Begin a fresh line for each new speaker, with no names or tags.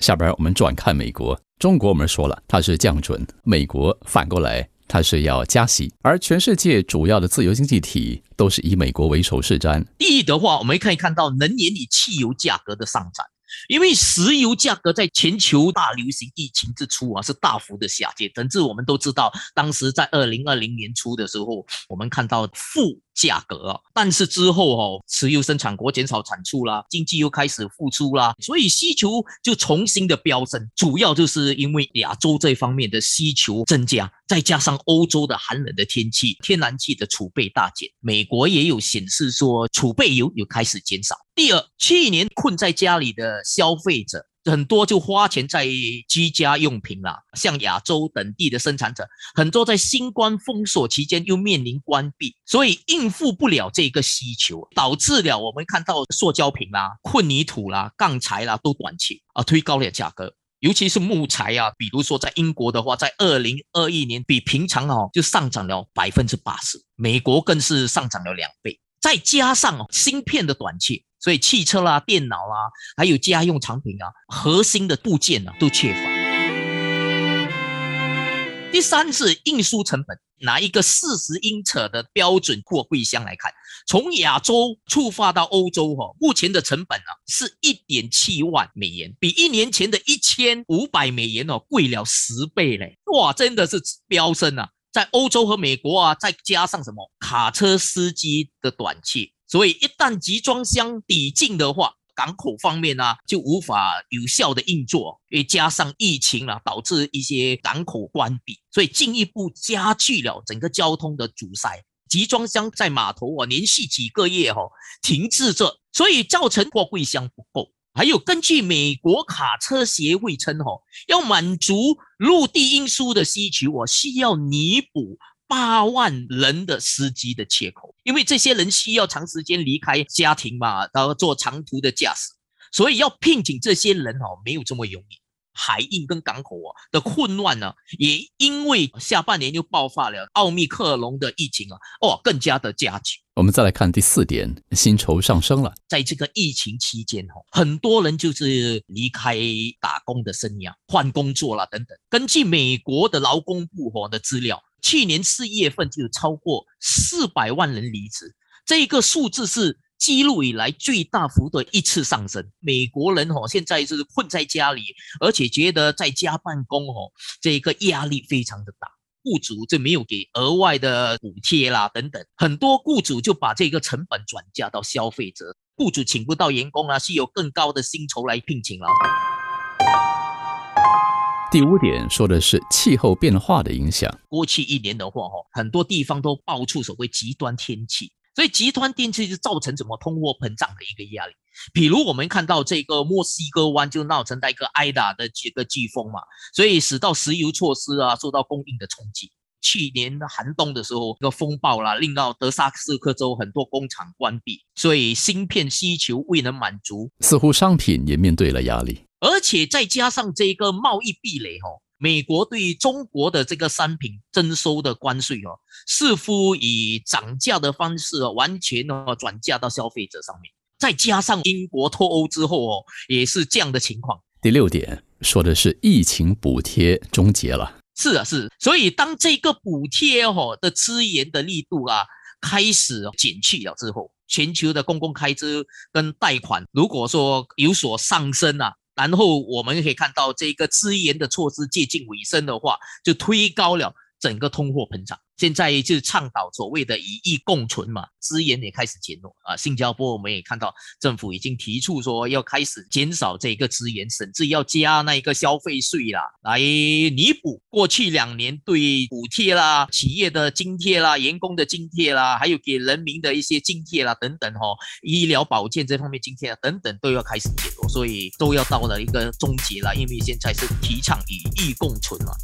下边我们转看美国，中国我们说了它是降准，美国反过来它是要加息，而全世界主要的自由经济体都是以美国为首是瞻。
第一的话，我们可以看到能源与汽油价格的上涨。因为石油价格在全球大流行疫情之初啊，是大幅的下跌，甚至我们都知道，当时在二零二零年初的时候，我们看到负价格，但是之后哦，石油生产国减少产出啦，经济又开始复苏啦，所以需求就重新的飙升，主要就是因为亚洲这方面的需求增加，再加上欧洲的寒冷的天气，天然气的储备大减，美国也有显示说储备油有开始减少。第二，去年困在家里的消费者很多，就花钱在居家用品啦。像亚洲等地的生产者，很多在新冠封锁期间又面临关闭，所以应付不了这个需求，导致了我们看到塑胶品啦、混凝土啦、钢材啦都短缺啊，推高了价格。尤其是木材啊，比如说在英国的话，在二零二一年比平常哦就上涨了百分之八十，美国更是上涨了两倍。再加上芯片的短缺。所以汽车啦、电脑啦，还有家用产品啊，核心的部件呢都缺乏。第三是运输成本，拿一个四十英尺的标准货柜箱来看，从亚洲出发到欧洲哈，目前的成本啊是一点七万美元，比一年前的一千五百美元哦贵了十倍嘞！哇，真的是飙升啊！在欧洲和美国啊，再加上什么卡车司机的短缺。所以一旦集装箱抵近的话，港口方面呢就无法有效的运作，也加上疫情啊，导致一些港口关闭，所以进一步加剧了整个交通的阻塞。集装箱在码头啊连续几个月哈停滞着，所以造成货柜箱不够。还有根据美国卡车协会称哈，要满足陆地运输的需求，我需要弥补。八万人的司机的缺口，因为这些人需要长时间离开家庭嘛，然后做长途的驾驶，所以要聘请这些人哦，没有这么容易。海运跟港口啊的混乱呢，也因为下半年又爆发了奥密克戎的疫情啊，哦，更加的加剧。
我们再来看第四点，薪酬上升了。
在这个疫情期间哦，很多人就是离开打工的生涯，换工作了等等。根据美国的劳工部哦的资料。去年四月份就有超过四百万人离职，这个数字是记录以来最大幅的一次上升。美国人哦，现在是困在家里，而且觉得在家办公哦，这个压力非常的大。雇主就没有给额外的补贴啦，等等，很多雇主就把这个成本转嫁到消费者，雇主请不到员工啊，是有更高的薪酬来聘请了。
第五点说的是气候变化的影响。
过去一年的话，哈，很多地方都爆出所谓极端天气，所以极端天气就造成怎么通货膨胀的一个压力。比如我们看到这个墨西哥湾就闹成一个挨打的几个飓风嘛，所以使到石油措施啊受到供应的冲击。去年寒冬的时候，一个风暴啦，令到德萨斯克州很多工厂关闭，所以芯片需求未能满足，
似乎商品也面对了压力。
而且再加上这个贸易壁垒，哦，美国对中国的这个商品征收的关税，哦，似乎以涨价的方式完全哦转嫁到消费者上面。再加上英国脱欧之后，哦，也是这样的情况。
第六点说的是疫情补贴终结了。
是啊，是。所以当这个补贴哦的资源的力度啊开始减去了之后，全球的公共开支跟贷款如果说有所上升啊。然后我们可以看到，这个资源的措施接近尾声的话，就推高了整个通货膨胀。现在就倡导所谓的以疫共存嘛，资源也开始减弱啊。新加坡我们也看到政府已经提出说要开始减少这个资源，甚至要加那一个消费税啦，来弥补过去两年对补贴啦、企业的津贴啦、员工的津贴啦，还有给人民的一些津贴啦等等哈，医疗保健这方面津贴啊等等都要开始减弱，所以都要到了一个终结了，因为现在是提倡以疫共存嘛。